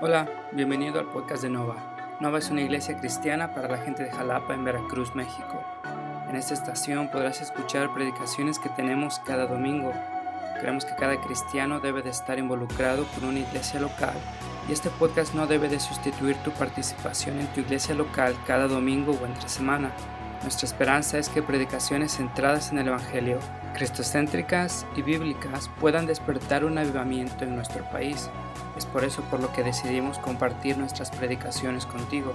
Hola, bienvenido al podcast de Nova. Nova es una iglesia cristiana para la gente de Jalapa en Veracruz, México. En esta estación podrás escuchar predicaciones que tenemos cada domingo. Creemos que cada cristiano debe de estar involucrado con una iglesia local y este podcast no debe de sustituir tu participación en tu iglesia local cada domingo o entre semana. Nuestra esperanza es que predicaciones centradas en el Evangelio, cristocéntricas y bíblicas puedan despertar un avivamiento en nuestro país. Es por eso por lo que decidimos compartir nuestras predicaciones contigo.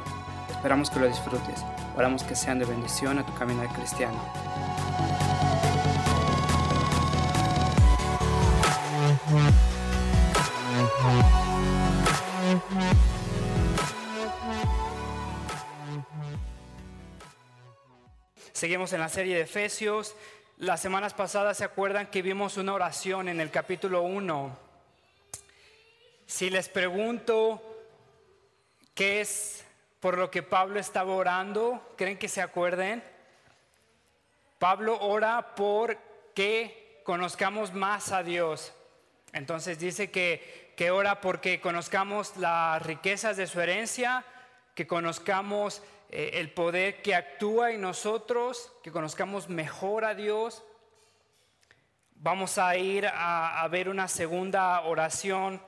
Esperamos que lo disfrutes. Oramos que sean de bendición a tu caminar cristiano. Seguimos en la serie de Efesios. Las semanas pasadas se acuerdan que vimos una oración en el capítulo 1. Si les pregunto qué es por lo que Pablo estaba orando, ¿creen que se acuerden? Pablo ora por que conozcamos más a Dios. Entonces dice que, que ora porque conozcamos las riquezas de su herencia, que conozcamos eh, el poder que actúa en nosotros, que conozcamos mejor a Dios. Vamos a ir a, ver una segunda oración.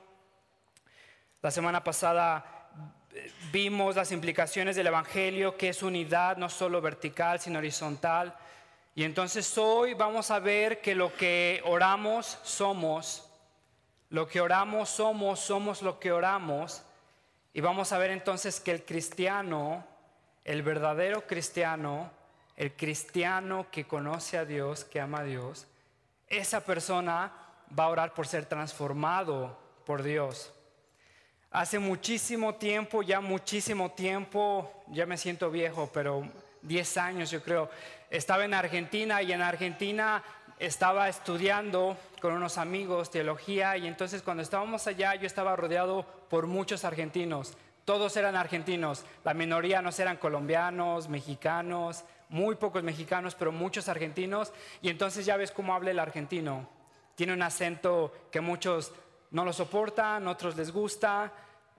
La semana pasada eh, vimos las implicaciones del Evangelio, que es unidad no solo vertical, sino horizontal. Y entonces hoy vamos a ver que lo que oramos somos, lo que oramos somos, somos lo que oramos. Y vamos a ver entonces que el cristiano el verdadero cristiano, el cristiano que conoce a Dios, que ama a Dios, esa persona va a orar por ser transformado por Dios. Hace muchísimo tiempo, ya muchísimo tiempo, ya me siento viejo, pero 10 años yo creo, estaba en Argentina y en Argentina estaba estudiando con unos amigos teología y entonces cuando estábamos allá yo estaba rodeado por muchos argentinos todos eran argentinos, la minoría no eran colombianos, mexicanos, muy pocos mexicanos, pero muchos argentinos. Y entonces ya ves cómo habla el argentino. Tiene un acento que muchos no lo soportan, otros les gusta.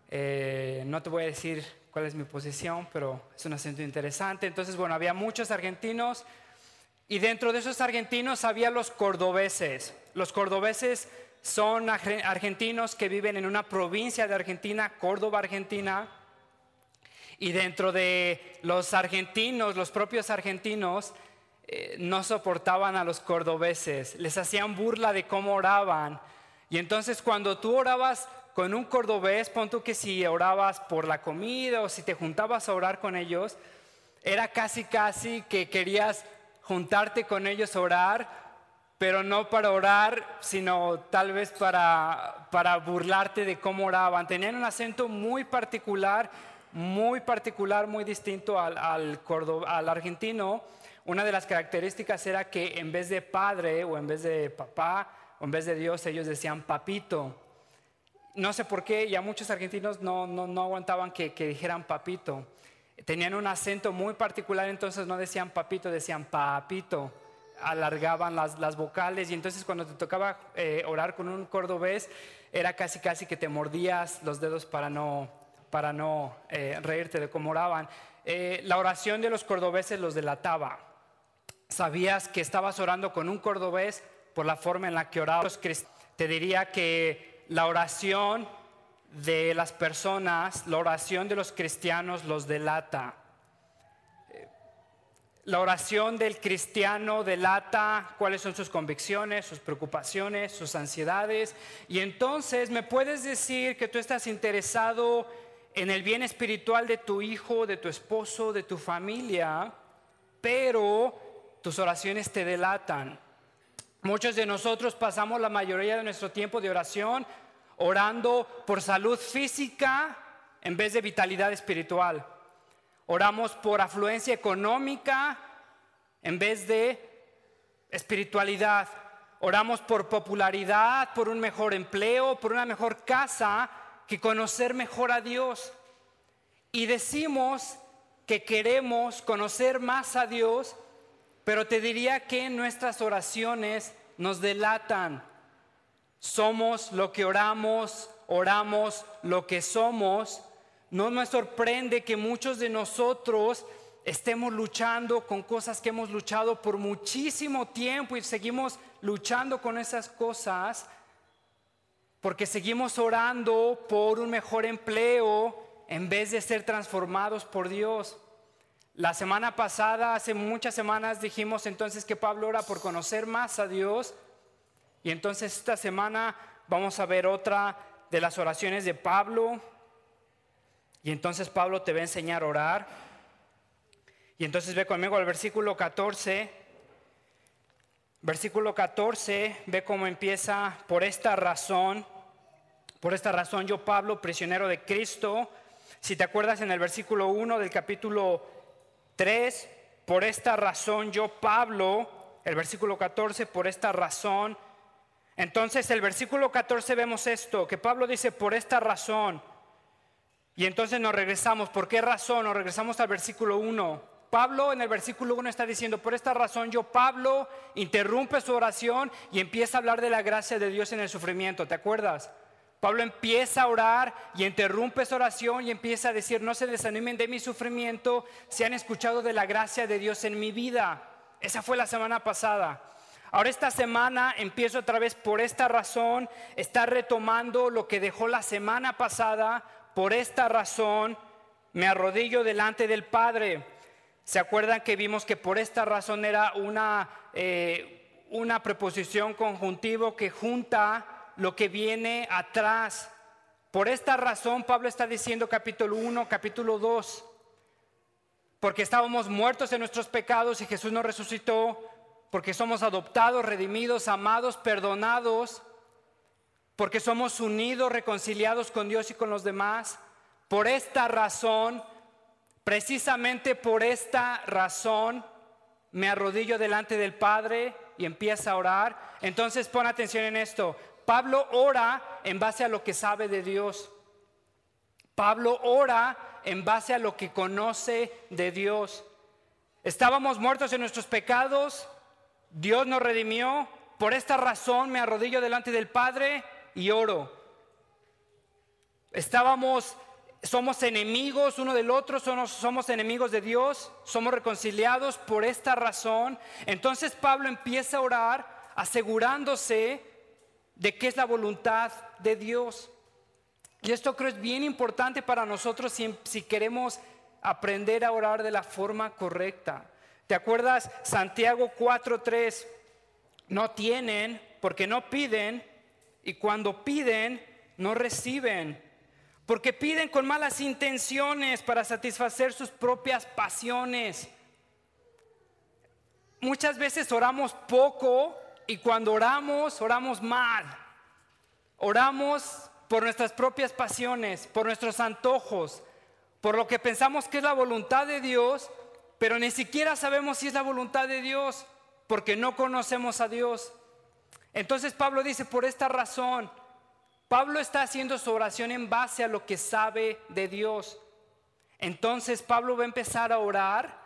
Eh, no te voy a decir cuál es mi posición, pero es un acento interesante. Entonces, bueno, había muchos argentinos y dentro de esos argentinos había los cordobeses. Los cordobeses son argentinos que viven en una provincia de Argentina, Córdoba, Argentina, y dentro de los argentinos, los propios argentinos, eh, no soportaban a los cordobeses, les hacían burla de cómo oraban. Y entonces cuando tú orabas con un cordobés, pon tú que si orabas por la comida o si te juntabas a orar con ellos, era casi casi que querías juntarte con ellos a orar pero no para orar, sino tal vez para, para burlarte de cómo oraban. Tenían un acento muy particular, muy particular, muy distinto al, al, al argentino. Una de las características era que en vez de padre o en vez de papá o en vez de Dios, ellos decían papito. No sé por qué, ya muchos argentinos no, no, no aguantaban que, que dijeran papito. Tenían un acento muy particular, entonces no decían papito, decían papito alargaban las, vocales y entonces cuando te tocaba eh, orar con un cordobés era casi casi que te mordías los dedos para no, para no eh, reírte de cómo oraban. Eh, la oración de los cordobeses los delataba. Sabías que estabas orando con un cordobés por la forma en la que orabas. Te diría que la oración de las personas, la oración de los cristianos los delata. La oración del cristiano delata cuáles son sus convicciones, sus preocupaciones, sus ansiedades. Y entonces me puedes decir que tú estás interesado en el bien espiritual de tu hijo, de tu esposo, de tu familia, pero tus oraciones te delatan. Muchos de nosotros pasamos la mayoría de nuestro tiempo de oración orando por salud física en vez de vitalidad espiritual. Oramos por afluencia económica en vez de espiritualidad. Oramos por popularidad, por un mejor empleo, por una mejor casa, que conocer mejor a Dios. Y decimos que queremos conocer más a Dios, pero te diría que nuestras oraciones nos delatan. Somos lo que oramos, oramos lo que somos, no me sorprende que muchos de nosotros estemos luchando con cosas que hemos luchado por muchísimo tiempo y seguimos luchando con esas cosas porque seguimos orando por un mejor empleo en vez de ser transformados por Dios. La semana pasada, hace muchas semanas, dijimos entonces que Pablo ora por conocer más a Dios. Y entonces esta semana vamos a ver otra de las oraciones de Pablo. Y entonces Pablo te va a enseñar a orar. Y entonces ve conmigo al versículo 14. Versículo 14, ve cómo empieza, por esta razón, por esta razón yo Pablo, prisionero de Cristo, si te acuerdas en el versículo 1 del capítulo 3, por esta razón yo Pablo, el versículo 14, por esta razón. Entonces el versículo 14 vemos esto, que Pablo dice, por esta razón. Y entonces nos regresamos, ¿por qué razón? Nos regresamos al versículo 1. Pablo en el versículo 1 está diciendo, por esta razón yo, Pablo, interrumpe su oración y empieza a hablar de la gracia de Dios en el sufrimiento, ¿te acuerdas? Pablo empieza a orar y interrumpe su oración y empieza a decir, no se desanimen de mi sufrimiento si han escuchado de la gracia de Dios en mi vida. Esa fue la semana pasada. Ahora esta semana empiezo otra vez por esta razón, está retomando lo que dejó la semana pasada, por esta razón me arrodillo delante del Padre. ¿Se acuerdan que vimos que por esta razón era una, eh, una preposición conjuntivo que junta lo que viene atrás. Por esta razón Pablo está diciendo capítulo 1, capítulo 2, porque estábamos muertos en nuestros pecados y Jesús nos resucitó, porque somos adoptados, redimidos, amados, perdonados, porque somos unidos, reconciliados con Dios y con los demás. Por esta razón, precisamente por esta razón, me arrodillo delante del Padre y empieza a orar. Entonces pon atención en esto. Pablo ora en base a lo que sabe de Dios. Pablo ora en base a lo que conoce de Dios. Estábamos muertos en nuestros pecados, Dios nos redimió, por esta razón me arrodillo delante del Padre y oro. Estábamos, somos enemigos uno del otro, somos, somos enemigos de Dios, somos reconciliados por esta razón. Entonces Pablo empieza a orar asegurándose de qué es la voluntad de Dios. Y esto creo es bien importante para nosotros si, queremos aprender a orar de la forma correcta. ¿Te acuerdas Santiago 4:3? No tienen porque no piden y cuando piden no reciben. Porque piden con malas intenciones para satisfacer sus propias pasiones. Muchas veces oramos poco y cuando oramos, oramos mal. Oramos por nuestras propias pasiones, por nuestros antojos, por lo que pensamos que es la voluntad de Dios, pero ni siquiera sabemos si es la voluntad de Dios, porque no conocemos a Dios. Entonces Pablo dice, por esta razón, Pablo está haciendo su oración en base a lo que sabe de Dios. Entonces Pablo va a empezar a orar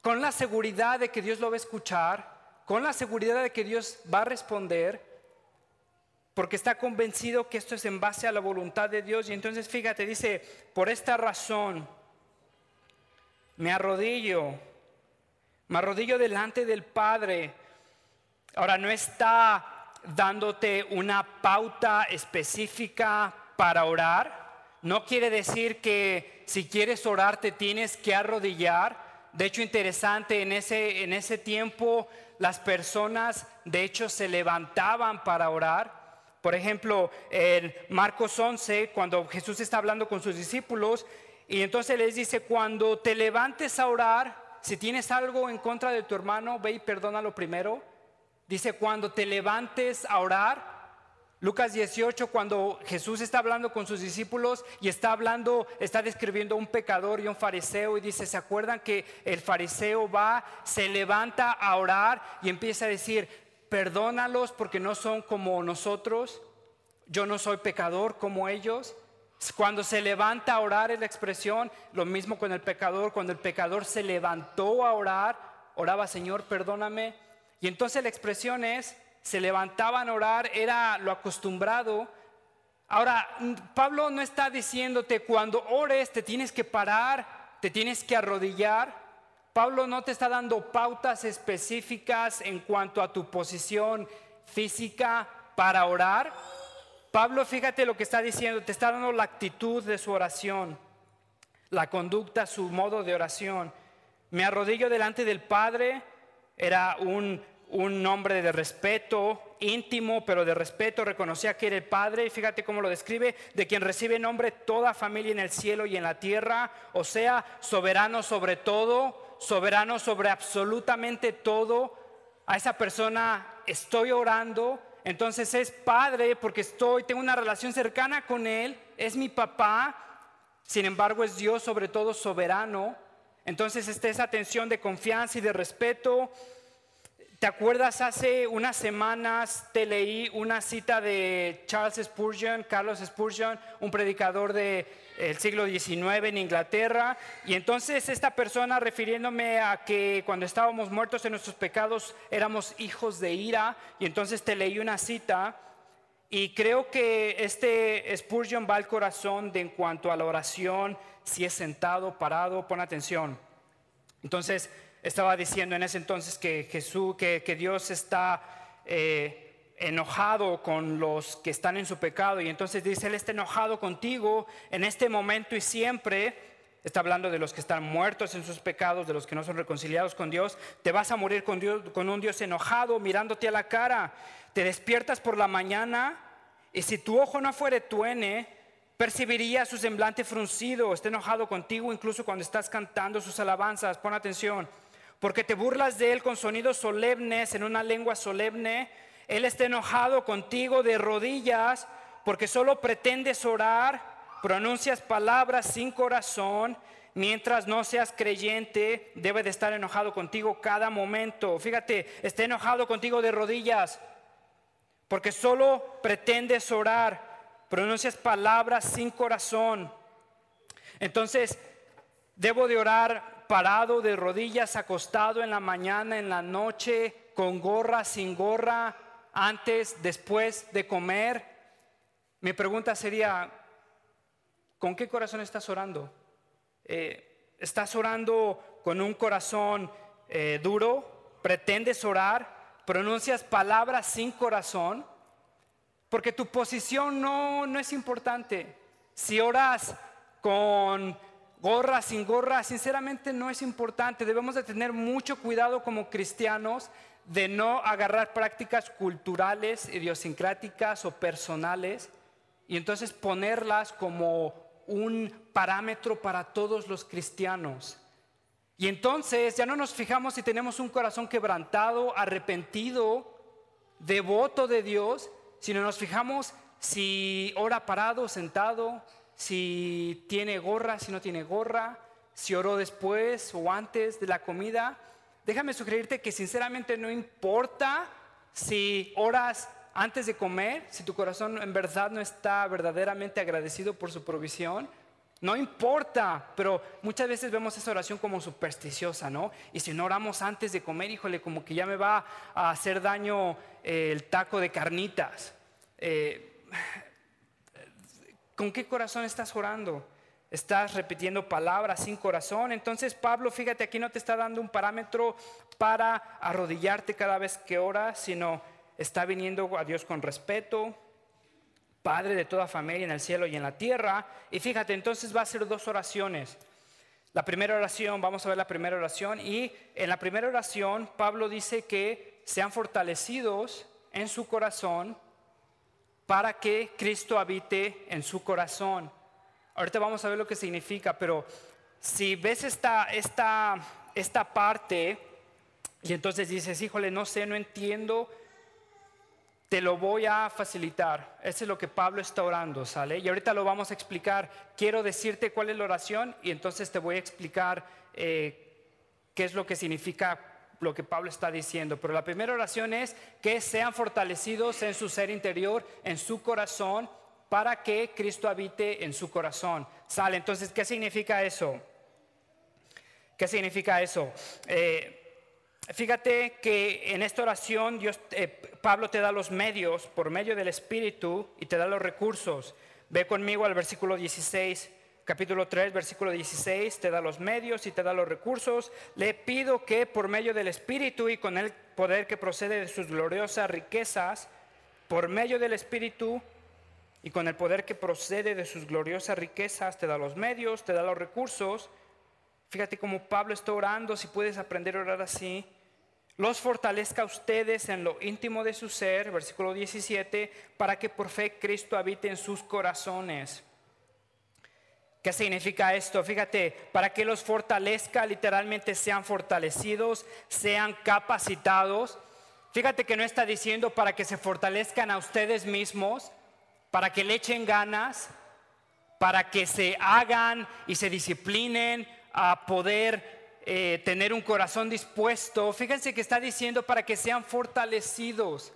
con la seguridad de que Dios lo va a escuchar, con la seguridad de que Dios va a responder, porque está convencido que esto es en base a la voluntad de Dios. Y entonces fíjate, dice, por esta razón me arrodillo, me arrodillo delante del Padre. Ahora no está dándote una pauta específica para orar. No quiere decir que si quieres orar te tienes que arrodillar. De hecho, interesante, en ese, en ese tiempo las personas de hecho se levantaban para orar. Por ejemplo, en Marcos 11, cuando Jesús está hablando con sus discípulos, y entonces les dice, cuando te levantes a orar, si tienes algo en contra de tu hermano, ve y perdónalo primero. Dice, cuando te levantes a orar, Lucas 18, cuando Jesús está hablando con sus discípulos y está hablando, está describiendo a un pecador y un fariseo y dice, ¿se acuerdan que el fariseo va, se levanta a orar y empieza a decir, perdónalos porque no son como nosotros, yo no soy pecador como ellos? Cuando se levanta a orar es la expresión, lo mismo con el pecador, cuando el pecador se levantó a orar, oraba, Señor, perdóname. Y entonces la expresión es, se levantaban a orar, era lo acostumbrado Ahora, Pablo no está diciéndote cuando ores te tienes que parar, te tienes que arrodillar. Pablo no te está dando pautas específicas en cuanto a tu posición física para orar. Pablo, fíjate lo que está diciendo, te está dando la actitud de su oración, la conducta, su modo de oración. Me arrodillo delante del Padre, era un un nombre de respeto íntimo, pero de respeto, reconocía que era el Padre, fíjate cómo lo describe, de quien recibe nombre toda familia en el cielo y en la tierra, o sea, soberano sobre todo, soberano sobre absolutamente todo. A esa persona estoy orando, entonces es Padre porque estoy, tengo una relación cercana con Él, es mi papá, sin embargo es Dios sobre todo soberano. Entonces está esa tensión de confianza y de respeto ¿Te acuerdas? Hace unas semanas te leí una cita de Charles Spurgeon, Carlos Spurgeon, un predicador del siglo XIX en Inglaterra. Y entonces esta persona refiriéndome a que cuando estábamos muertos en nuestros pecados éramos hijos de ira. Y entonces te leí una cita. Y creo que este Spurgeon va al corazón de en cuanto a la oración, si es sentado, parado, pon atención. Entonces, estaba diciendo en ese entonces que Jesús, que, Dios está eh, enojado con los que están en su pecado y entonces dice, Él está enojado contigo en este momento y siempre. Está hablando de los que están muertos en sus pecados, de los que no son reconciliados con Dios. Te vas a morir con, Dios, con un Dios enojado mirándote a la cara. Te despiertas por la mañana y si tu ojo no fuere tuene, percibiría su semblante fruncido, está enojado contigo incluso cuando estás cantando sus alabanzas. Pon atención porque te burlas de Él con sonidos solemnes, en una lengua solemne. Él está enojado contigo de rodillas, porque solo pretendes orar, pronuncias palabras sin corazón, mientras no seas creyente, debe de estar enojado contigo cada momento. Fíjate, está enojado contigo de rodillas, porque solo pretendes orar, pronuncias palabras sin corazón. Entonces, debo de orar parado de rodillas, acostado en la mañana, en la noche, con gorra, sin gorra, antes, después de comer. Mi pregunta sería, ¿con qué corazón estás orando? Eh, ¿Estás orando con un corazón eh, duro? ¿Pretendes orar? ¿Pronuncias palabras sin corazón? Porque tu posición no, no es importante. Si oras con gorra, sin gorra, sinceramente no es importante. Debemos de tener mucho cuidado como cristianos de no agarrar prácticas culturales, idiosincráticas o personales y entonces ponerlas como un parámetro para todos los cristianos. Y entonces ya no nos fijamos si tenemos un corazón quebrantado, arrepentido, devoto de Dios, sino nos fijamos si ora parado, sentado, si tiene gorra, si no tiene gorra, si oró después o antes de la comida. Déjame sugerirte que sinceramente no importa si oras antes de comer, si tu corazón en verdad no está verdaderamente agradecido por su provisión. No importa, pero muchas veces vemos esa oración como supersticiosa, ¿no? Y si no oramos antes de comer, híjole, como que ya me va a hacer daño eh, el taco de carnitas. Eh, ¿Con qué corazón estás orando? Estás repitiendo palabras sin corazón. Entonces Pablo, fíjate, aquí no te está dando un parámetro para arrodillarte cada vez que oras, sino está viniendo a Dios con respeto, Padre de toda familia en el cielo y en la tierra. Y fíjate, entonces va a ser dos oraciones. La primera oración, vamos a ver la primera oración. Y en la primera oración, Pablo dice que sean fortalecidos en su corazón para que Cristo habite en su corazón. Ahorita vamos a ver lo que significa, pero si ves esta, esta, esta parte y entonces dices, híjole, no sé, no entiendo, te lo voy a facilitar. Eso es lo que Pablo está orando, ¿sale? Y ahorita lo vamos a explicar. Quiero decirte cuál es la oración y entonces te voy a explicar eh, qué es lo que significa lo que Pablo está diciendo. Pero la primera oración es que sean fortalecidos en su ser interior, en su corazón, para que Cristo habite en su corazón. Sale, entonces, ¿qué significa eso? ¿Qué significa eso? Eh, Fíjate que en esta oración Dios, eh, Pablo te da los medios por medio del Espíritu y te da los recursos. Ve conmigo al versículo 16, capítulo 3, versículo 16, te da los medios y te da los recursos. Le pido que por medio del Espíritu y con el poder que procede de sus gloriosas riquezas, por medio del Espíritu y con el poder que procede de sus gloriosas riquezas, te da los medios, te da los recursos Fíjate cómo Pablo está orando, si puedes aprender a orar así. Los fortalezca a ustedes en lo íntimo de su ser, versículo 17, para que por fe Cristo habite en sus corazones. ¿Qué significa esto? Fíjate, para que los fortalezca, literalmente sean fortalecidos, sean capacitados. Fíjate que no está diciendo para que se fortalezcan a ustedes mismos, para que le echen ganas, para que se hagan y se disciplinen, a poder eh, tener un corazón dispuesto. Fíjense que está diciendo para que sean fortalecidos.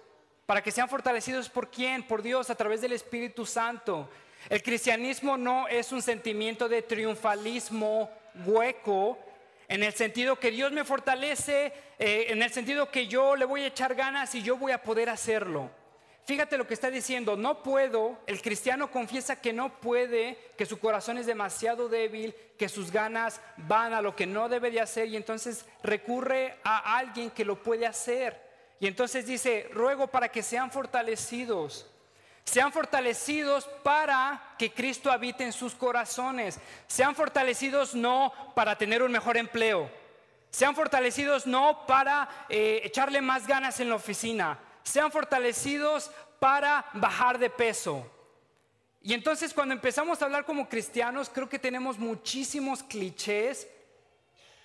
Para que sean fortalecidos por quién? Por Dios a través del Espíritu Santo. El cristianismo no es un sentimiento de triunfalismo hueco, en el sentido que Dios me fortalece, eh, en el sentido que yo le voy a echar ganas y yo voy a poder hacerlo. Fíjate lo que está diciendo, no puedo, el cristiano confiesa que no puede, que su corazón es demasiado débil, que sus ganas van a lo que no debe de hacer y entonces recurre a alguien que lo puede hacer. Y entonces dice, ruego para que sean fortalecidos, sean fortalecidos para que Cristo habite en sus corazones, sean fortalecidos no para tener un mejor empleo, sean fortalecidos no para eh, echarle más ganas en la oficina, sean fortalecidos para bajar de peso. Y entonces cuando empezamos a hablar como cristianos, creo que tenemos muchísimos clichés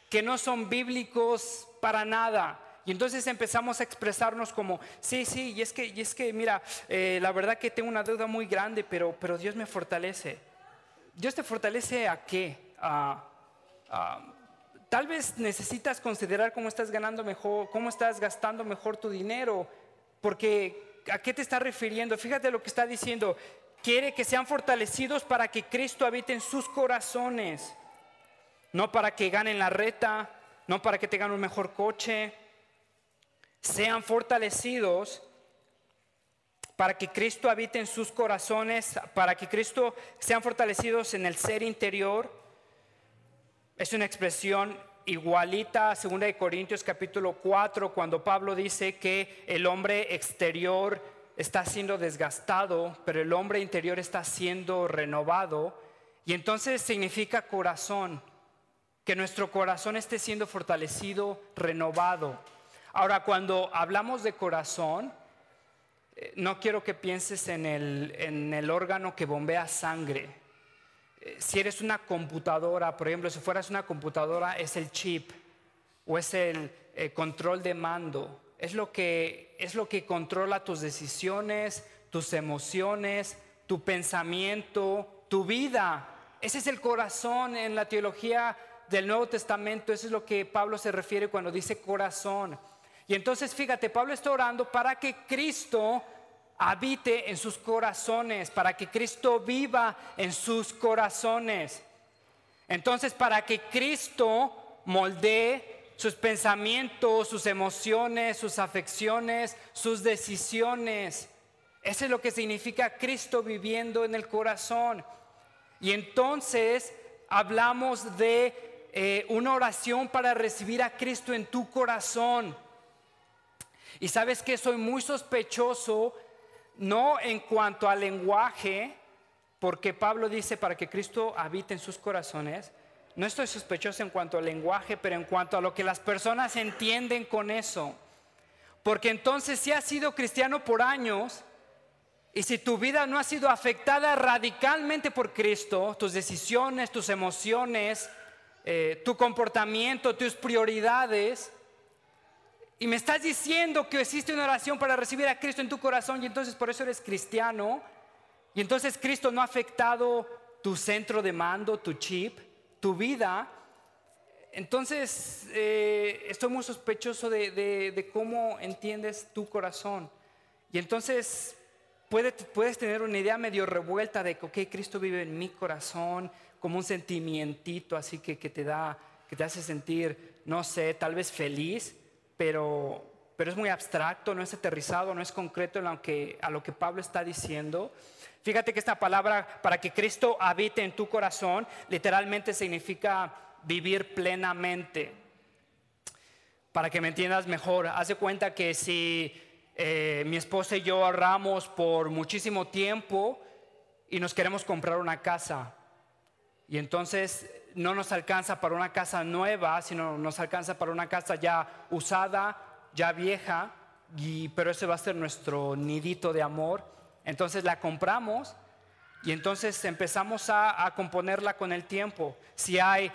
que no son bíblicos para nada. Y entonces empezamos a expresarnos como, sí, sí, y es que, y es que mira, eh, la verdad que tengo una deuda muy grande, pero, pero Dios me fortalece. ¿Dios te fortalece a qué? tal vez necesitas considerar cómo estás ganando mejor, cómo estás gastando mejor tu dinero porque ¿a qué te está refiriendo? Fíjate lo que está diciendo. Quiere que sean fortalecidos para que Cristo habite en sus corazones. No para que ganen la reta, no para que tengan un mejor coche. Sean fortalecidos para que Cristo habite en sus corazones, para que Cristo sean fortalecidos en el ser interior. Es una expresión igualita a 2 Corintios capítulo 4, cuando Pablo dice que el hombre exterior está siendo desgastado, pero el hombre interior está siendo renovado. Y entonces significa corazón, que nuestro corazón esté siendo fortalecido, renovado. Ahora, cuando hablamos de corazón, eh, no quiero que pienses en el, en órgano que bombea sangre si eres una computadora, por ejemplo, si fueras una computadora, es el chip o es el eh, control de mando. Es lo, que, es lo que controla tus decisiones, tus emociones, tu pensamiento, tu vida. Ese es el corazón en la teología del Nuevo Testamento. Eso es lo que Pablo se refiere cuando dice corazón. Y entonces fíjate, Pablo está orando para que Cristo habite en sus corazones, para que Cristo viva en sus corazones. Entonces, para que Cristo moldee sus pensamientos, sus emociones, sus afecciones, sus decisiones. Eso es lo que significa Cristo viviendo en el corazón. Y entonces hablamos de eh, una oración para recibir a Cristo en tu corazón. Y sabes que soy muy sospechoso no en cuanto al lenguaje, porque Pablo dice para que Cristo habite en sus corazones. No estoy sospechoso en cuanto al lenguaje, pero en cuanto a lo que las personas entienden con eso. Porque entonces si has sido cristiano por años y si tu vida no ha sido afectada radicalmente por Cristo, tus decisiones, tus emociones, eh, tu comportamiento, tus prioridades, y me estás diciendo que existe una oración para recibir a Cristo en tu corazón y entonces por eso eres cristiano. Y entonces Cristo no ha afectado tu centro de mando, tu chip, tu vida. Entonces eh, estoy muy sospechoso de, cómo entiendes tu corazón. Y entonces puedes, puedes tener una idea medio revuelta de que okay, Cristo vive en mi corazón como un sentimientito así que, que, te da, que te hace sentir, no sé, tal vez feliz pero, pero es muy abstracto, no es aterrizado, no es concreto en lo que, a lo que Pablo está diciendo. Fíjate que esta palabra, para que Cristo habite en tu corazón, literalmente significa vivir plenamente. Para que me entiendas mejor, haz de cuenta que si eh, mi esposa y yo ahorramos por muchísimo tiempo y nos queremos comprar una casa, y entonces no nos alcanza para una casa nueva, sino nos alcanza para una casa ya usada, ya vieja, y, pero ese va a ser nuestro nidito de amor. Entonces la compramos y entonces empezamos a, a componerla con el tiempo. Si hay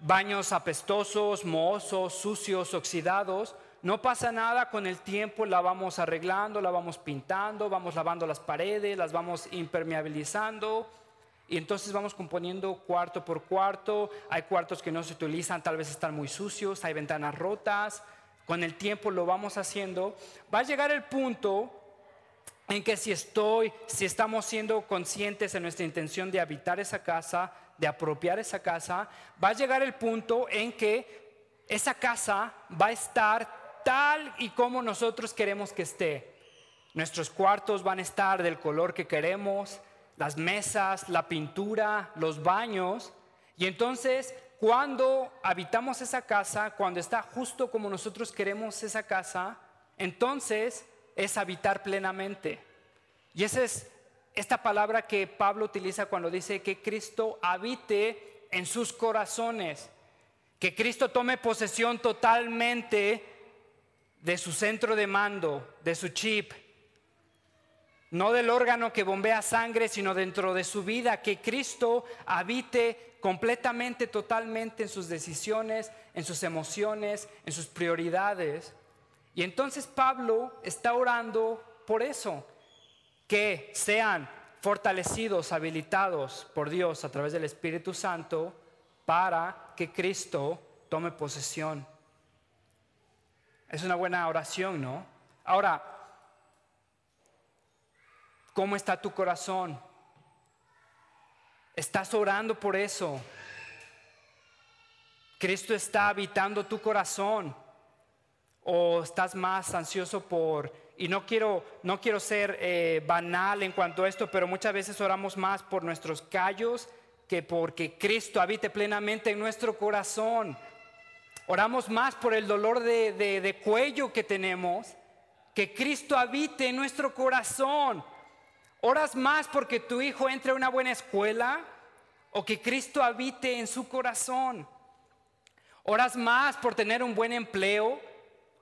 baños apestosos, mohоsos, sucios, oxidados, no pasa nada, con el tiempo la vamos arreglando, la vamos pintando, vamos lavando las paredes, las vamos impermeabilizando y entonces vamos componiendo cuarto por cuarto. Hay cuartos que no se utilizan, tal vez están muy sucios, hay ventanas rotas. Con el tiempo lo vamos haciendo. Va a llegar el punto en que si estoy, si estamos siendo conscientes en nuestra intención de habitar esa casa, de apropiar esa casa, va a llegar el punto en que esa casa va a estar tal y como nosotros queremos que esté. Nuestros cuartos van a estar del color que queremos, las mesas, la pintura, los baños. Y entonces, cuando habitamos esa casa, cuando está justo como nosotros queremos esa casa, entonces es habitar plenamente. Y esa es esta palabra que Pablo utiliza cuando dice que Cristo habite en sus corazones, que Cristo tome posesión totalmente de su centro de mando, de su chip, no del órgano que bombea sangre, sino dentro de su vida, que Cristo habite completamente, totalmente en sus decisiones, en sus emociones, en sus prioridades. Y entonces Pablo está orando por eso, que sean fortalecidos, habilitados por Dios a través del Espíritu Santo para que Cristo tome posesión. Es una buena oración, ¿no? Ahora, ¿Cómo está tu corazón? ¿Estás orando por eso? ¿Cristo está habitando tu corazón? ¿O estás más ansioso por... Y no quiero, no quiero ser eh, banal en cuanto a esto, pero muchas veces oramos más por nuestros callos que porque Cristo habite plenamente en nuestro corazón. Oramos más por el dolor de, de cuello que tenemos, que Cristo habite en nuestro corazón. ¿Oras más porque tu hijo entre a una buena escuela o que Cristo habite en su corazón? ¿Oras más por tener un buen empleo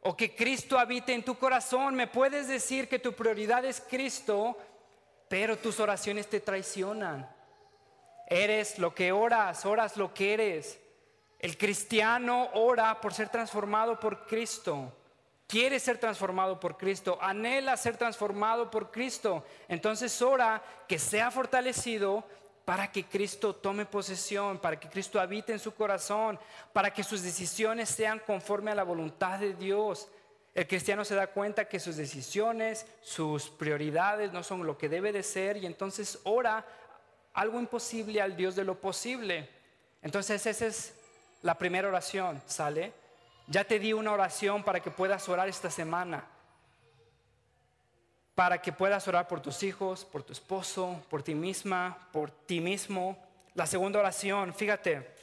o que Cristo habite en tu corazón? Me puedes decir que tu prioridad es Cristo, pero tus oraciones te traicionan. Eres lo que oras, oras lo que eres. El cristiano ora por ser transformado por Cristo quiere ser transformado por Cristo, anhela ser transformado por Cristo, entonces ora que sea fortalecido para que Cristo tome posesión, para que Cristo habite en su corazón, para que sus decisiones sean conforme a la voluntad de Dios. El cristiano se da cuenta que sus decisiones, sus prioridades no son lo que debe de ser y entonces ora algo imposible al Dios de lo posible. Entonces esa es la primera oración, ¿sale? Ya te di una oración para que puedas orar esta semana. Para que puedas orar por tus hijos, por tu esposo, por ti misma, por ti mismo. La segunda oración, fíjate,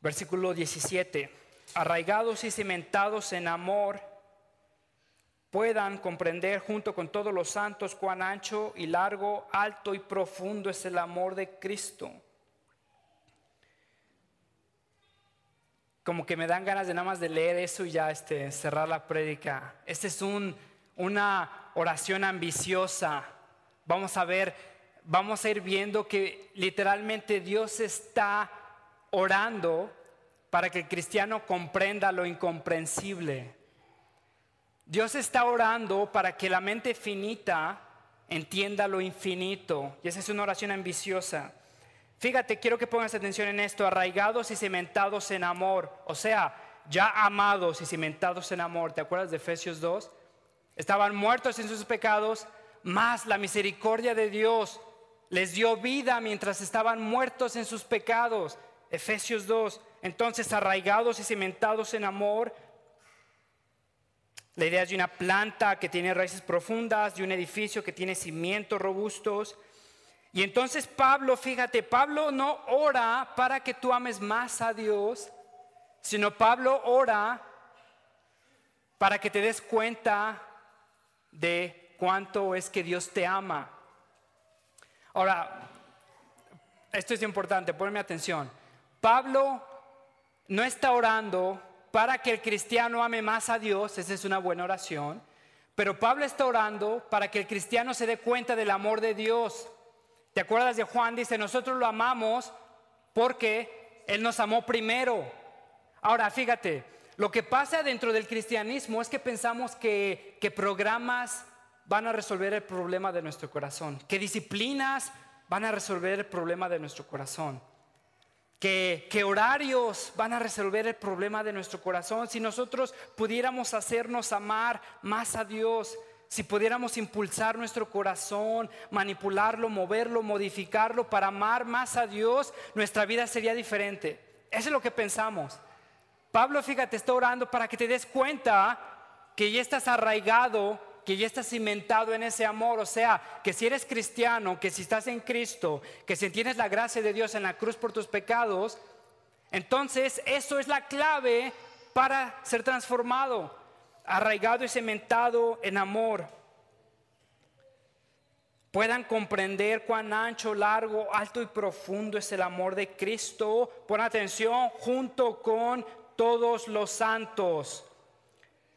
versículo 17. Arraigados y cimentados en amor, puedan comprender junto con todos los santos cuán ancho y largo, alto y profundo es el amor de Cristo como que me dan ganas de nada más de leer eso y ya este, cerrar la prédica. Esta es un, una oración ambiciosa. Vamos a ver, vamos a ir viendo que literalmente Dios está orando para que el cristiano comprenda lo incomprensible. Dios está orando para que la mente finita entienda lo infinito. Y esa es una oración ambiciosa. Fíjate, quiero que pongas atención en esto, arraigados y cimentados en amor, o sea, ya amados y cimentados en amor. ¿Te acuerdas de Efesios 2? Estaban muertos en sus pecados, más la misericordia de Dios les dio vida mientras estaban muertos en sus pecados. Efesios 2. Entonces, arraigados y cimentados en amor, La idea es de una planta que tiene raíces profundas, de un edificio que tiene cimientos robustos. Y entonces Pablo, fíjate, Pablo no ora para que tú ames más a Dios, sino Pablo ora para que te des cuenta de cuánto es que Dios te ama. Ahora, esto es importante, ponme atención. Pablo no está orando para que el cristiano ame más a Dios, esa es una buena oración, pero Pablo está orando para que el cristiano se dé cuenta del amor de Dios. ¿Te acuerdas de Juan? Dice, nosotros lo amamos porque Él nos amó primero. Ahora, fíjate, lo que pasa dentro del cristianismo es que pensamos que, que programas van a resolver el problema de nuestro corazón, que disciplinas van a resolver el problema de nuestro corazón que, horarios van a resolver el problema de nuestro corazón. Si nosotros pudiéramos hacernos amar más a Dios, si pudiéramos impulsar nuestro corazón, manipularlo, moverlo, modificarlo para amar más a Dios, nuestra vida sería diferente. Eso es lo que pensamos. Pablo, fíjate, está orando para que te des cuenta que ya estás arraigado que ya estás cimentado en ese amor. O sea, que si eres cristiano, que si estás en Cristo, que si tienes la gracia de Dios en la cruz por tus pecados, entonces eso es la clave para ser transformado, arraigado y cimentado en amor. Puedan comprender cuán ancho, largo, alto y profundo es el amor de Cristo. Pon atención, junto con todos los santos.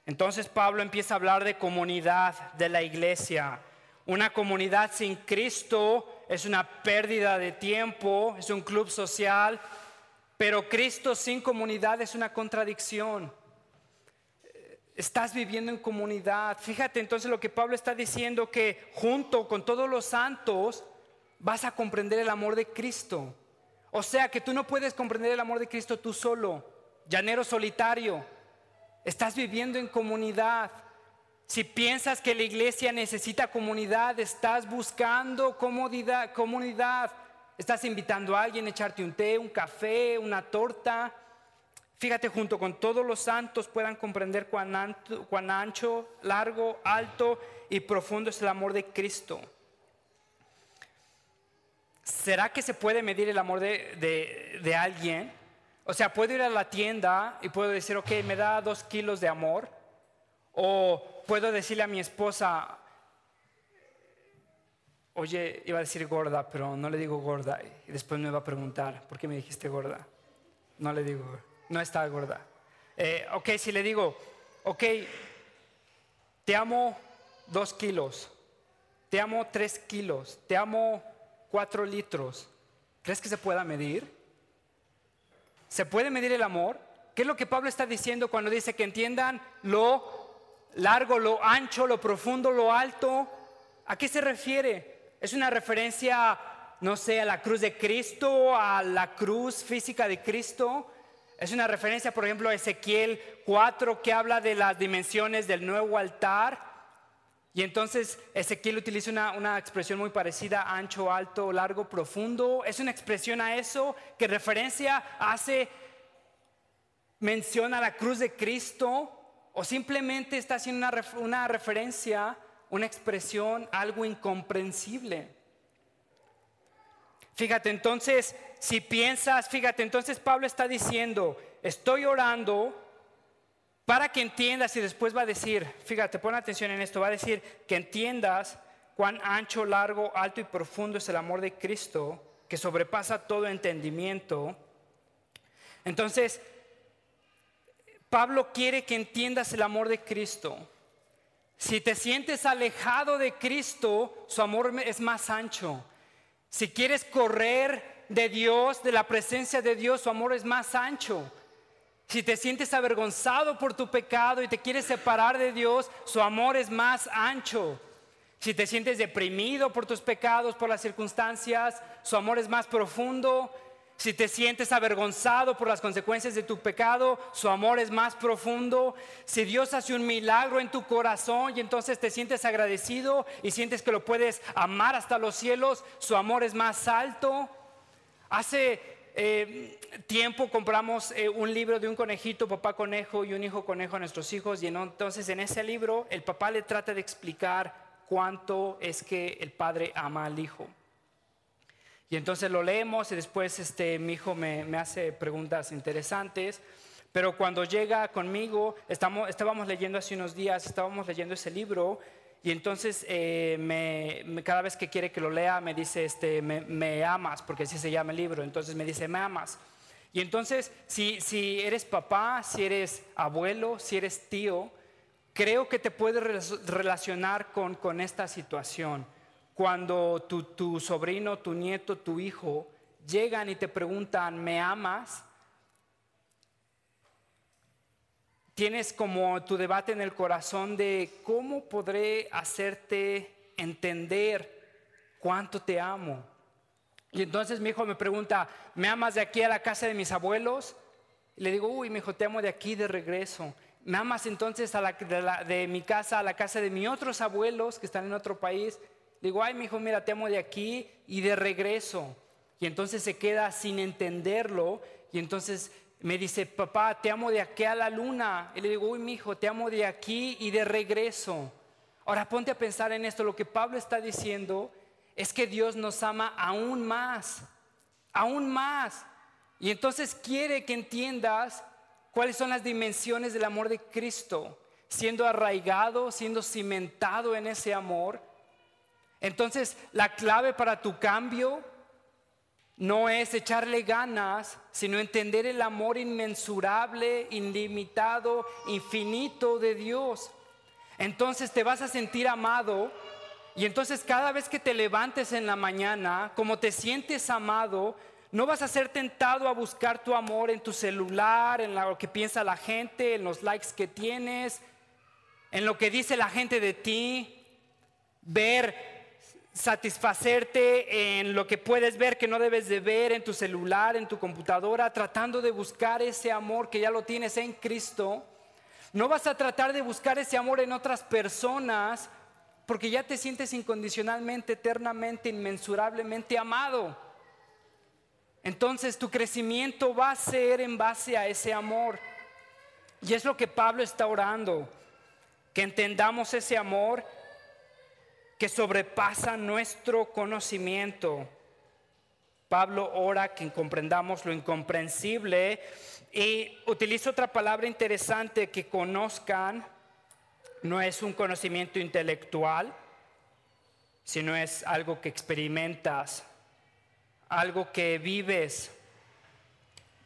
Entonces Pablo empieza a hablar de comunidad de la iglesia. Una comunidad sin Cristo es una pérdida de tiempo, es un club social, pero Cristo sin comunidad es una contradicción. Estás viviendo en comunidad. Fíjate entonces lo que Pablo está diciendo, que junto con todos los santos vas a comprender el amor de Cristo. O sea que tú no puedes comprender el amor de Cristo tú solo, llanero solitario. Estás viviendo en comunidad. Si piensas que la iglesia necesita comunidad, estás buscando comodidad, comunidad. Estás invitando a alguien a echarte un té, un café, una torta. Fíjate, junto con todos los santos puedan comprender cuán, ancho, largo, alto y profundo es el amor de Cristo. ¿Será que se puede medir el amor de, de alguien? O sea, puedo ir a la tienda y puedo decir, ok, me da dos kilos de amor. O puedo decirle a mi esposa, oye, iba a decir gorda, pero no le digo gorda. Y después me va a preguntar, ¿por qué me dijiste gorda? No le digo, no está gorda. Eh, ok, si le digo, ok, te amo dos kilos, te amo tres kilos, te amo cuatro litros, ¿crees que se pueda medir? ¿Se puede medir el amor? ¿Qué es lo que Pablo está diciendo cuando dice que entiendan lo largo, lo ancho, lo profundo, lo alto? ¿A qué se refiere? ¿Es una referencia, no sé, a la cruz de Cristo, a la cruz física de Cristo? Es una referencia, por ejemplo, a Ezequiel 4 que habla de las dimensiones del nuevo altar. Y entonces Ezequiel utiliza una, una, expresión muy parecida, ancho, alto, largo, profundo. Es una expresión a eso que referencia hace mención a la cruz de Cristo o simplemente está haciendo una, una referencia, una expresión, algo incomprensible. Fíjate, entonces, si piensas, fíjate, entonces Pablo está diciendo, estoy orando para que entiendas y después va a decir, fíjate, pon atención en esto, va a decir que entiendas cuán ancho, largo, alto y profundo es el amor de Cristo, que sobrepasa todo entendimiento. Entonces, Pablo quiere que entiendas el amor de Cristo. Si te sientes alejado de Cristo, su amor es más ancho. Si quieres correr de Dios, de la presencia de Dios, su amor es más ancho. Si te sientes avergonzado por tu pecado y te quieres separar de Dios, su amor es más ancho. Si te sientes deprimido por tus pecados, por las circunstancias, su amor es más profundo. Si te sientes avergonzado por las consecuencias de tu pecado, su amor es más profundo. Si Dios hace un milagro en tu corazón y entonces te sientes agradecido y sientes que lo puedes amar hasta los cielos, su amor es más alto. Hace eh, tiempo compramos eh, un libro de un conejito, papá conejo y un hijo conejo a nuestros hijos y entonces en ese libro el papá le trata de explicar cuánto es que el padre ama al hijo. Y entonces lo leemos y después este, mi hijo me, me hace preguntas interesantes. Pero cuando llega conmigo, estamos, estábamos leyendo hace unos días, estábamos leyendo ese libro y entonces eh, me, cada vez que quiere que lo lea me dice, este, me, amas, porque así se llama el libro, entonces me dice, me amas. Y entonces, si, si eres papá, si eres abuelo, si eres tío, creo que te puedes relacionar con, con esta situación. Cuando tu, sobrino, tu nieto, tu hijo llegan y te preguntan, ¿me amas? tienes como tu debate en el corazón de cómo podré hacerte entender cuánto te amo. Y entonces mi hijo me pregunta, ¿me amas de aquí a la casa de mis abuelos? Le digo, uy, mi hijo, te amo de aquí de regreso. ¿Me amas entonces de, mi casa a la casa de mis otros abuelos que están en otro país? Digo, ay, mi hijo, mira, te amo de aquí y de regreso. Y entonces se queda sin entenderlo y entonces me dice, papá, te amo de aquí a la luna. Y le digo, uy, mi hijo, te amo de aquí y de regreso. Ahora ponte a pensar en esto. Lo que Pablo está diciendo es que Dios nos ama aún más, aún más. Y entonces quiere que entiendas cuáles son las dimensiones del amor de Cristo, siendo arraigado, siendo cimentado en ese amor. Entonces, la clave para tu cambio no es echarle ganas, sino entender el amor inmensurable, ilimitado, infinito de Dios. Entonces te vas a sentir amado y entonces cada vez que te levantes en la mañana, como te sientes amado, no vas a ser tentado a buscar tu amor en tu celular, en lo que piensa la gente, en los likes que tienes, en lo que dice la gente de ti, ver satisfacerte en lo que puedes ver que no debes de ver en tu celular, en tu computadora, tratando de buscar ese amor que ya lo tienes en Cristo. No vas a tratar de buscar ese amor en otras personas porque ya te sientes incondicionalmente, eternamente, inmensurablemente amado. Entonces tu crecimiento va a ser en base a ese amor. Y es lo que Pablo está orando, que entendamos ese amor que sobrepasa nuestro conocimiento. Pablo ora que comprendamos lo incomprensible y utiliza otra palabra interesante que conozcan. No es un conocimiento intelectual, sino es algo que experimentas, algo que vives.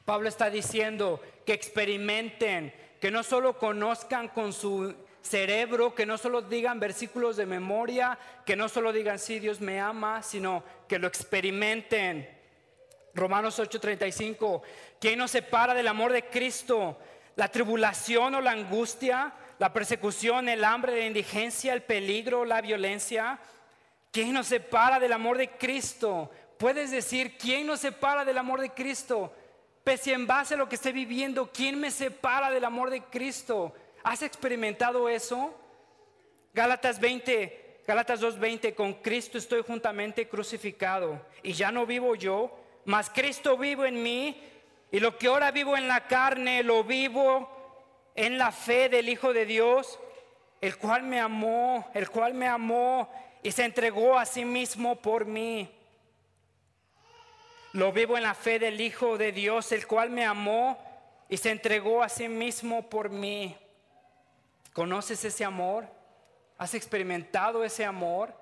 Pablo está diciendo que experimenten, que no solo conozcan con su cerebro, que no solo digan versículos de memoria, que no solo digan sí, Dios me ama, sino que lo experimenten. Romanos 8:35, ¿quién nos separa del amor de Cristo? La tribulación o la angustia, la persecución, el hambre, la indigencia, el peligro, la violencia. ¿Quién nos separa del amor de Cristo? Puedes decir, ¿quién nos separa del amor de Cristo? Pese en base a lo que esté viviendo, ¿quién me separa del amor de Cristo? ¿Has experimentado eso? Gálatas 20, Gálatas 2:20, con Cristo estoy juntamente crucificado y ya no vivo yo, mas Cristo vivo en mí y lo que ahora vivo en la carne lo vivo en la fe del Hijo de Dios, el cual me amó, el cual me amó y se entregó a sí mismo por mí. Lo vivo en la fe del Hijo de Dios, el cual me amó y se entregó a sí mismo por mí. ¿Conoces ese amor? ¿Has experimentado ese amor?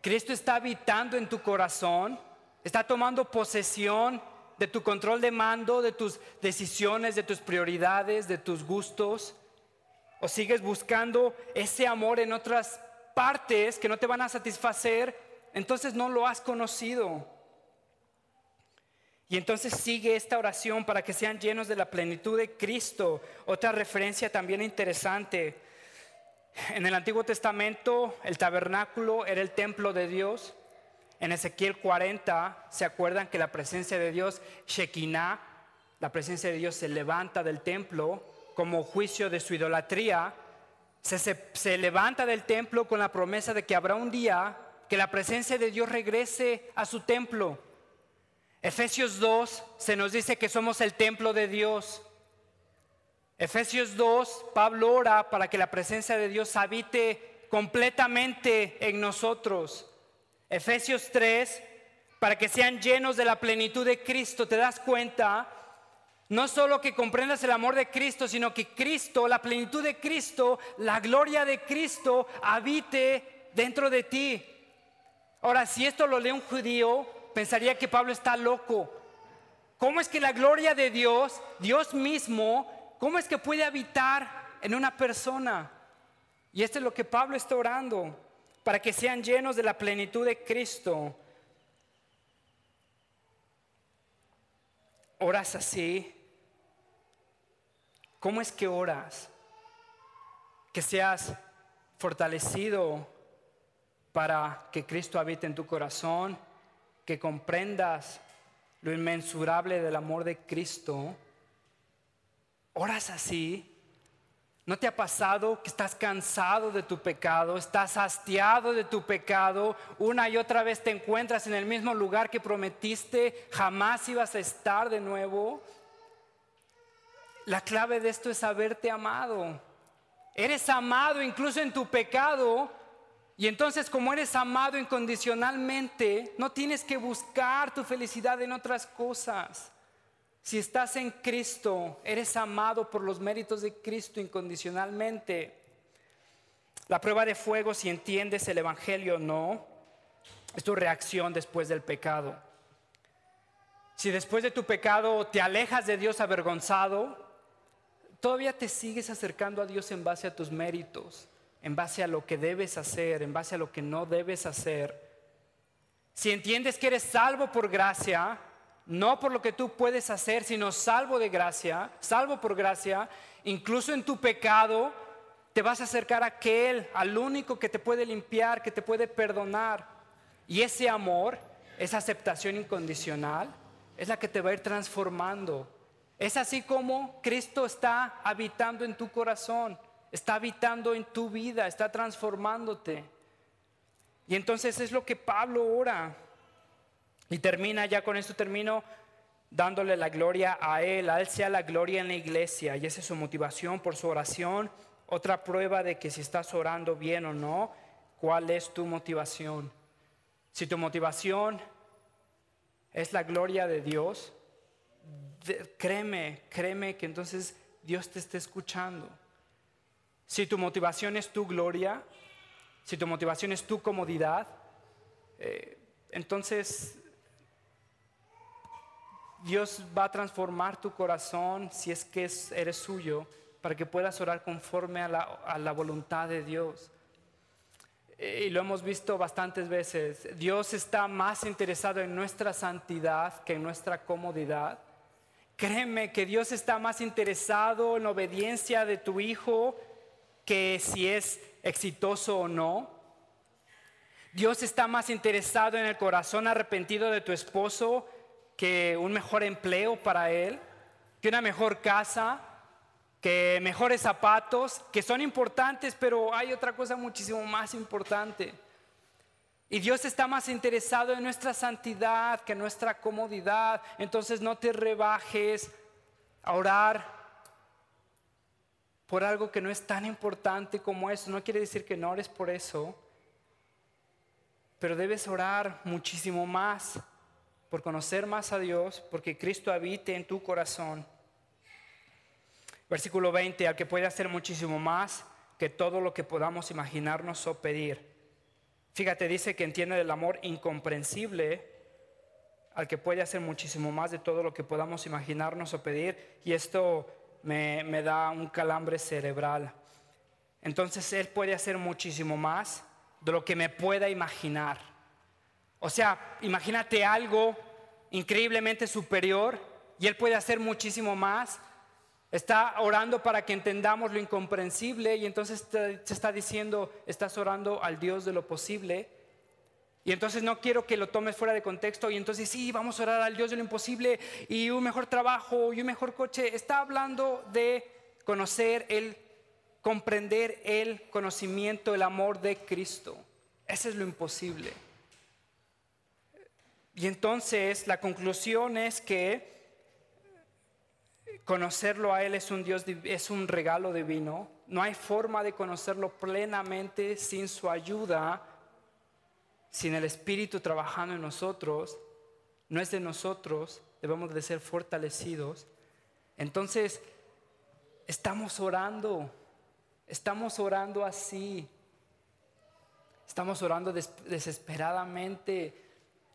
Cristo está habitando en tu corazón, está tomando posesión de tu control de mando, de tus decisiones, de tus prioridades, de tus gustos. O sigues buscando ese amor en otras partes que no te van a satisfacer, entonces no lo has conocido. Y entonces sigue esta oración para que sean llenos de la plenitud de Cristo. Otra referencia también interesante. En el Antiguo Testamento el tabernáculo era el templo de Dios. En Ezequiel 40 se acuerdan que la presencia de Dios, Shekinah, la presencia de Dios se levanta del templo como juicio de su idolatría. Se, se levanta del templo con la promesa de que habrá un día que la presencia de Dios regrese a su templo Efesios 2 se nos dice que somos el templo de Dios. Efesios 2, Pablo ora para que la presencia de Dios habite completamente en nosotros. Efesios 3, para que sean llenos de la plenitud de Cristo. ¿Te das cuenta? No solo que comprendas el amor de Cristo, sino que Cristo, la plenitud de Cristo, la gloria de Cristo habite dentro de ti. Ahora, si esto lo lee un judío, pensaría que Pablo está loco. ¿Cómo es que la gloria de Dios, Dios mismo, cómo es que puede habitar en una persona? Y esto es lo que Pablo está orando, para que sean llenos de la plenitud de Cristo. ¿Oras así? ¿Cómo es que oras? Que seas fortalecido para que Cristo habite en tu corazón, que comprendas lo inmensurable del amor de Cristo, oras así. ¿No te ha pasado que estás cansado de tu pecado, estás hastiado de tu pecado, una y otra vez te encuentras en el mismo lugar que prometiste, jamás ibas a estar de nuevo? La clave de esto es haberte amado. Eres amado incluso en tu pecado, y entonces como eres amado incondicionalmente, no tienes que buscar tu felicidad en otras cosas. Si estás en Cristo, eres amado por los méritos de Cristo incondicionalmente. La prueba de fuego, si entiendes el Evangelio o no, es tu reacción después del pecado. Si después de tu pecado te alejas de Dios avergonzado, todavía te sigues acercando a Dios en base a tus méritos en base a lo que debes hacer, en base a lo que no debes hacer. Si entiendes que eres salvo por gracia, no por lo que tú puedes hacer, sino salvo de gracia, salvo por gracia, incluso en tu pecado, te vas a acercar a aquel, al único que te puede limpiar, que te puede perdonar. Y ese amor, esa aceptación incondicional, es la que te va a ir transformando. Es así como Cristo está habitando en tu corazón está habitando en tu vida, está transformándote. Y entonces es lo que Pablo ora. Y termina, ya con esto termino, dándole la gloria a Él. A Él sea la gloria en la iglesia. Y esa es su motivación por su oración. Otra prueba de que si estás orando bien o no, cuál es tu motivación. Si tu motivación es la gloria de Dios, créeme, créeme que entonces Dios te está escuchando. Si tu motivación es tu gloria, si tu motivación es tu comodidad, eh, entonces Dios va a transformar tu corazón si es que eres suyo para que puedas orar conforme a la, voluntad de Dios. Eh, y lo hemos visto bastantes veces. Dios está más interesado en nuestra santidad que en nuestra comodidad. Créeme que Dios está más interesado en la obediencia de tu hijo que si es exitoso o no. Dios está más interesado en el corazón arrepentido de tu esposo que un mejor empleo para él, que una mejor casa, que mejores zapatos, que son importantes, pero hay otra cosa muchísimo más importante. Y Dios está más interesado en nuestra santidad que en nuestra comodidad. Entonces no te rebajes a orar por algo que no es tan importante como eso. No quiere decir que no ores por eso, pero debes orar muchísimo más por conocer más a Dios, porque Cristo habite en tu corazón. Versículo 20, al que puede hacer muchísimo más que todo lo que podamos imaginarnos o pedir. Fíjate, dice que entiende del amor incomprensible al que puede hacer muchísimo más de todo lo que podamos imaginarnos o pedir. Y esto me, da un calambre cerebral. Entonces Él puede hacer muchísimo más de lo que me pueda imaginar. O sea, imagínate algo increíblemente superior y Él puede hacer muchísimo más. Está orando para que entendamos lo incomprensible y entonces se está diciendo, estás orando al Dios de lo posible y entonces no quiero que lo tomes fuera de contexto y entonces sí, vamos a orar al Dios de lo imposible y un mejor trabajo y un mejor coche. Está hablando de conocer el, comprender el conocimiento, el amor de Cristo. Ese es lo imposible. Y entonces la conclusión es que conocerlo a Él es un Dios, es un regalo divino. No hay forma de conocerlo plenamente sin su ayuda, sin el Espíritu trabajando en nosotros. No es de nosotros, debemos de ser fortalecidos. Entonces, estamos orando, estamos orando así. Estamos orando desesperadamente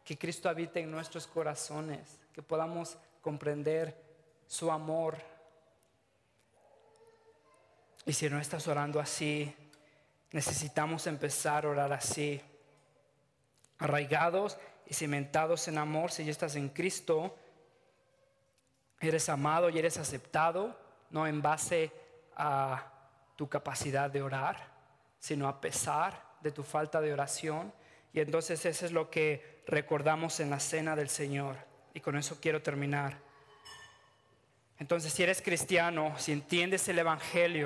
que Cristo habite en nuestros corazones, que podamos comprender su amor. Y si no estás orando así, necesitamos empezar a orar así. Arraigados y cimentados en amor, si ya estás en Cristo, eres amado y eres aceptado, no en base a tu capacidad de orar, sino a pesar de tu falta de oración. Y entonces eso es lo que recordamos en la cena del Señor. Y con eso quiero terminar. Entonces, si eres cristiano, si entiendes el Evangelio,